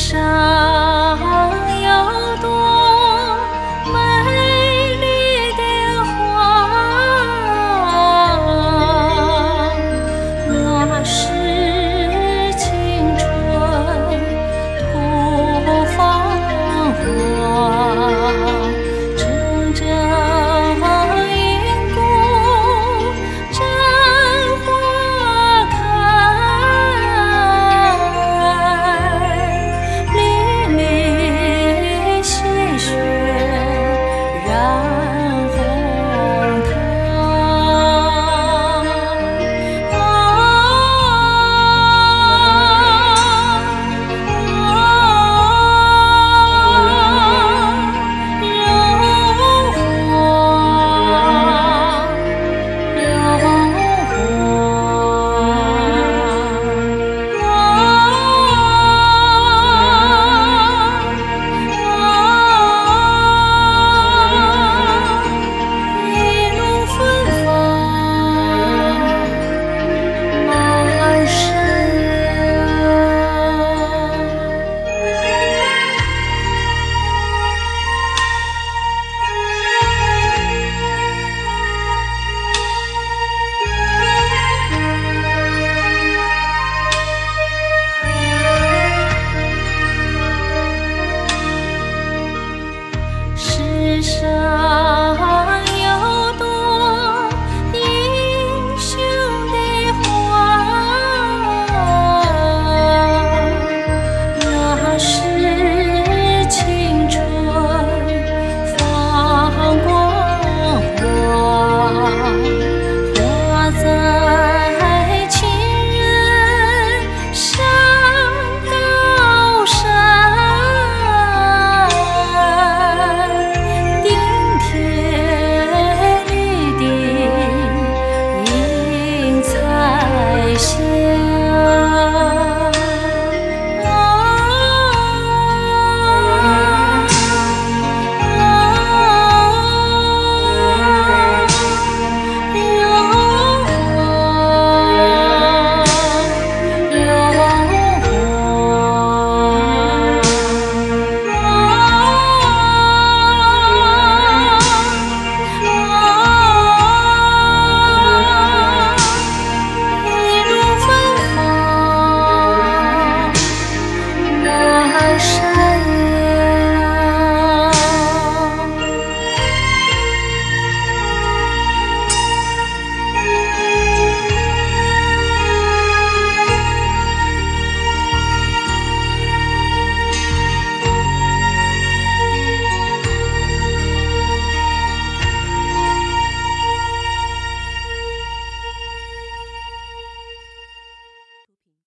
上。些。